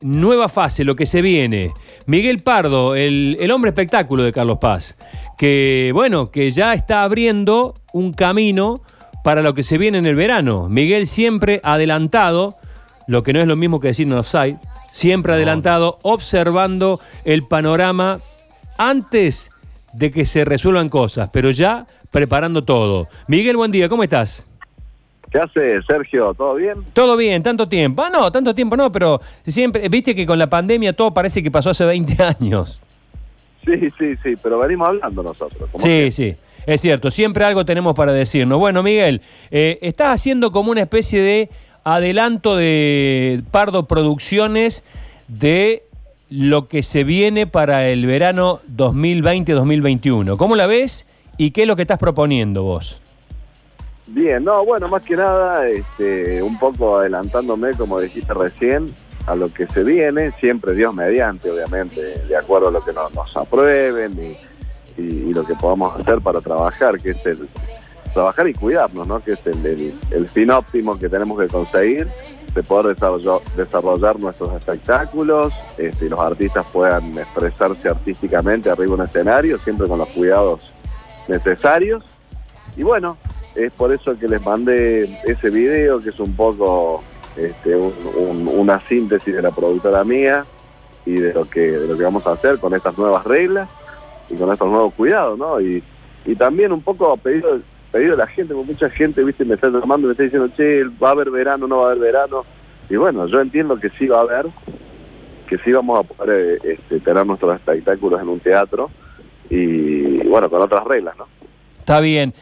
Nueva fase, lo que se viene. Miguel Pardo, el, el, hombre espectáculo de Carlos Paz, que bueno, que ya está abriendo un camino para lo que se viene en el verano. Miguel siempre adelantado, lo que no es lo mismo que decir en offside, siempre adelantado, observando el panorama antes de que se resuelvan cosas, pero ya preparando todo. Miguel, buen día, ¿cómo estás? ¿Qué hace, Sergio? ¿Todo bien? Todo bien, tanto tiempo. Ah, no, tanto tiempo no, pero siempre, viste que con la pandemia todo parece que pasó hace 20 años. Sí, sí, sí, pero venimos hablando nosotros. Sí, sí, es cierto, siempre algo tenemos para decirnos. Bueno, Miguel, eh, estás haciendo como una especie de adelanto de Pardo Producciones de lo que se viene para el verano 2020-2021. ¿Cómo la ves y qué es lo que estás proponiendo vos? Bien, no, bueno, más que nada, este, un poco adelantándome, como dijiste recién, a lo que se viene, siempre Dios mediante, obviamente, de acuerdo a lo que nos, aprueben y, y, lo que podamos hacer para trabajar, que es el trabajar y cuidarnos, ¿no? Que es el, fin óptimo que tenemos que conseguir, de poder desarrollar, desarrollar nuestros espectáculos, este, y los artistas puedan expresarse artísticamente arriba de un escenario, siempre con los cuidados necesarios. Y bueno, es por eso que les mandé ese video, que es un poco este, una síntesis de la productora mía y de lo que de lo que vamos a hacer con estas nuevas reglas y con estos nuevos cuidados, ¿no? Y, también un poco pedido pedido a la gente, porque mucha gente, viste, me está llamando y me está diciendo, che, va a haber verano, no va a haber verano. Y bueno, yo entiendo que sí va a haber, que sí vamos a poder este, tener nuestros espectáculos en un teatro y bueno, con otras reglas, ¿no? Está bien.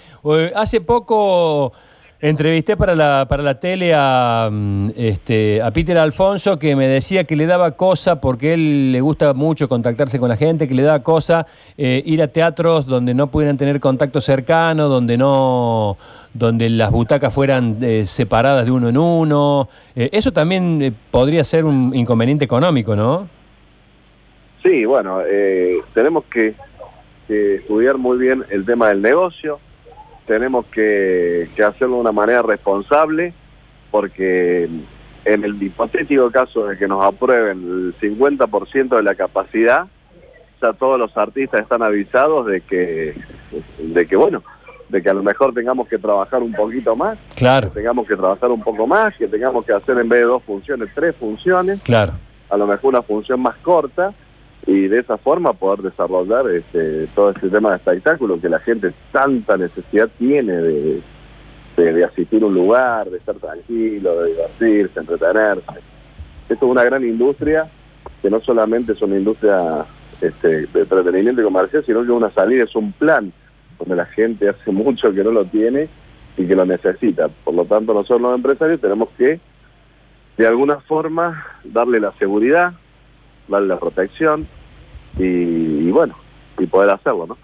Hace poco entrevisté para la, para la tele a, mm, este, a Peter Alfonso que me decía que le daba cosa, porque él le gusta mucho contactarse con la gente, que le daba cosa eh, ir a teatros donde no pudieran tener contacto cercano, donde no donde las butacas fueran eh, separadas de uno en uno. Eh, eso también podría ser un inconveniente económico, ¿no? Sí, bueno, tenemos que que estudiar muy bien el tema del negocio, tenemos que, hacerlo de una manera responsable, porque en el hipotético caso de que nos aprueben el 50% de la capacidad, ya todos los artistas están avisados de que, de que bueno, de que a lo mejor tengamos que trabajar un poquito más, claro. que tengamos que trabajar un poco más, que tengamos que hacer en vez de dos funciones, tres funciones, claro. a lo mejor una función más corta, y de esa forma poder desarrollar este, todo este tema de espectáculo que la gente tanta necesidad tiene de, de, asistir a un lugar, de estar tranquilo, de divertirse, entretenerse. Esto es una gran industria que no solamente es una industria este, de entretenimiento y comercial, sino que una salida es un plan donde la gente hace mucho que no lo tiene y que lo necesita. Por lo tanto, nosotros los empresarios tenemos que, de alguna forma, darle la seguridad, darle la protección, y, bueno, y poder hacerlo, ¿no?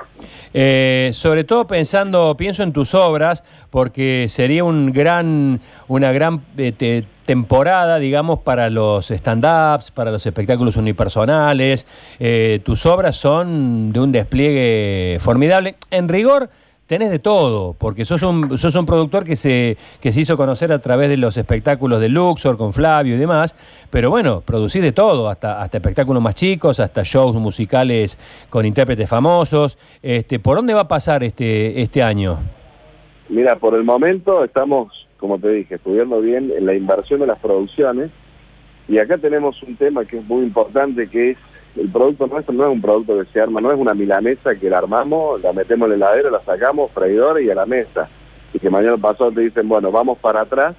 Eh, sobre todo pensando, pienso en tus obras, porque sería un gran, una gran eh, temporada, digamos, para los stand-ups, para los espectáculos unipersonales. Eh, tus obras son de un despliegue formidable. En rigor, tenés de todo, porque sos un, sos un productor que se, que se hizo conocer a través de los espectáculos de Luxor, con Flavio y demás, pero bueno, producís de todo, hasta, hasta espectáculos más chicos, hasta shows musicales con intérpretes famosos. Este, ¿Por dónde va a pasar este, este año? Mira, por el momento estamos, como te dije, estudiando bien en la inversión de las producciones, y acá tenemos un tema que es muy importante, que es el producto nuestro no es un producto que se arma, no es una milanesa que la armamos, la metemos en el heladero, la sacamos, freidora y a la mesa. Y que mañana pasado te dicen, bueno, vamos para atrás,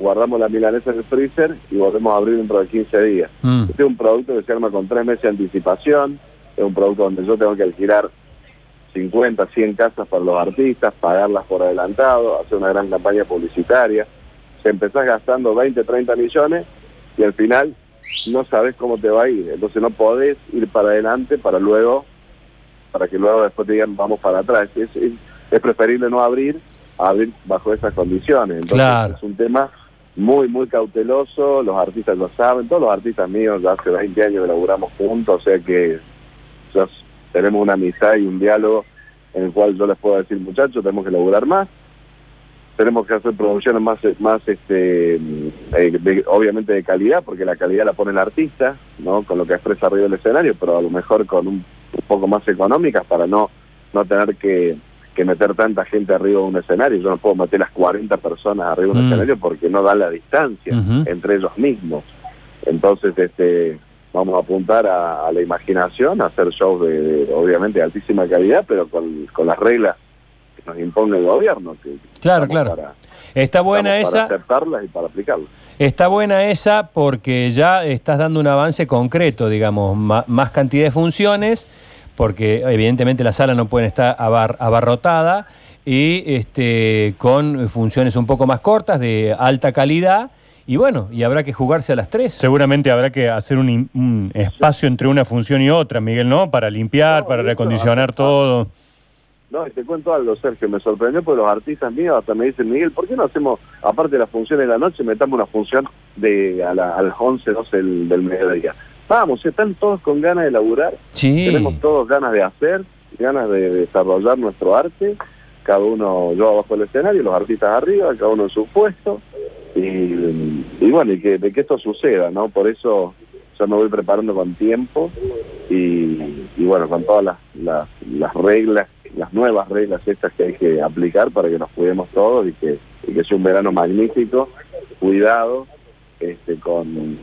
guardamos la milanesa en el freezer y volvemos a abrir dentro de 15 días. Mm. Este es un producto que se arma con tres meses de anticipación, es un producto donde yo tengo que alquilar 50, 100 casas para los artistas, pagarlas por adelantado, hacer una gran campaña publicitaria. Se empezás gastando 20, 30 millones y al final no sabes cómo te va a ir, entonces no podés ir para adelante para luego, para que luego después te digan vamos para atrás. Es, es, preferible no abrir abrir bajo esas condiciones. Entonces es un tema muy, muy cauteloso, los artistas lo saben, todos los artistas míos ya hace 20 años que laburamos juntos, o sea que ya tenemos una amistad y un diálogo en el cual yo les puedo decir, muchachos, tenemos que laburar más, tenemos que hacer producciones más, más este, eh, obviamente de calidad, porque la calidad la pone el artista, ¿no? Con lo que expresa arriba del escenario, pero a lo mejor con un, poco más económicas para no, no tener que, meter tanta gente arriba de un escenario. Yo no puedo meter las 40 personas arriba de un mm. escenario porque no da la distancia entre ellos mismos. Entonces, este, vamos a apuntar a, la imaginación, a hacer shows de, obviamente de altísima calidad, pero con, con las reglas nos impone el gobierno. Que claro, claro. Está buena esa. Para aceptarlas y para aplicarlas. Está buena esa porque ya estás dando un avance concreto, digamos, más, cantidad de funciones, porque evidentemente la sala no puede estar abarrotada y este, con funciones un poco más cortas, de alta calidad. Y bueno, y habrá que jugarse a las tres. Seguramente habrá que hacer un, espacio entre una función y otra, Miguel, ¿no? Para limpiar, para recondicionar todo. No, y te cuento algo, Sergio, me sorprendió porque los artistas míos hasta me dicen, Miguel, ¿por qué no hacemos, aparte de las funciones de la noche, metamos una función de a, las 11, 12 del, del mediodía? Vamos, están todos con ganas de laburar, tenemos todos ganas de hacer, ganas de, desarrollar nuestro arte, cada uno, yo abajo del escenario, los artistas arriba, cada uno en su puesto, y, bueno, y que, de que esto suceda, ¿no? Por eso yo me voy preparando con tiempo y, bueno, con todas las, las reglas las nuevas reglas estas que hay que aplicar para que nos cuidemos todos y que, que sea un verano magnífico, cuidado, este, con,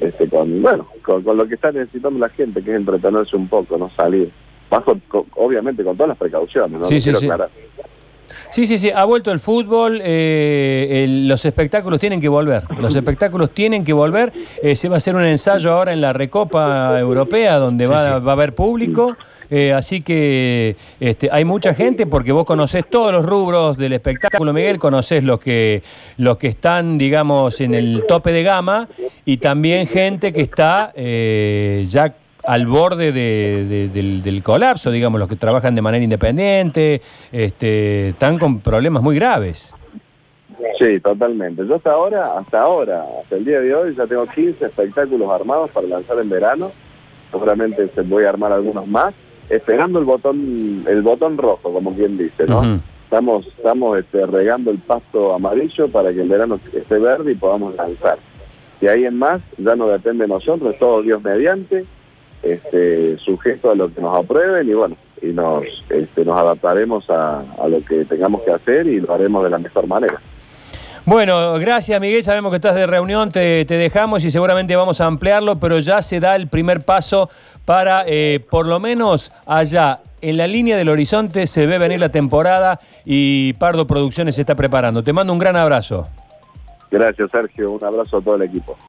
este, con, bueno, con, lo que está necesitando la gente, que es entretenerse un poco, no salir. Bajo, obviamente con todas las precauciones, ¿no? Sí, sí, sí. Sí, sí, sí, ha vuelto el fútbol, eh, los espectáculos tienen que volver, los espectáculos tienen que volver, eh, se va a hacer un ensayo ahora en la Recopa Europea donde va, va a haber público. Eh, así que este, hay mucha gente porque vos conocés todos los rubros del espectáculo, Miguel, conocés los que, los que están, digamos, en el tope de gama y también gente que está ya al borde del, colapso, digamos, los que trabajan de manera independiente, este, están con problemas muy graves. Sí, totalmente. Yo hasta ahora, hasta ahora, hasta el día de hoy, ya tengo 15 espectáculos armados para lanzar en verano. Seguramente se voy a armar algunos más esperando el botón el botón rojo, como quien dice, ¿no? Estamos estamos este, regando el pasto amarillo para que el verano esté verde y podamos lanzar. Y ahí en más ya no depende de nosotros, es todo Dios mediante, este, sujeto a lo que nos aprueben y bueno, y nos, este, nos adaptaremos a, a lo que tengamos que hacer y lo haremos de la mejor manera. Bueno, gracias Miguel, sabemos que estás de reunión, te, dejamos y seguramente vamos a ampliarlo, pero ya se da el primer paso para, eh, por lo menos allá, en la línea del horizonte se ve venir la temporada y Pardo Producciones se está preparando. Te mando un gran abrazo. Gracias Sergio, un abrazo a todo el equipo.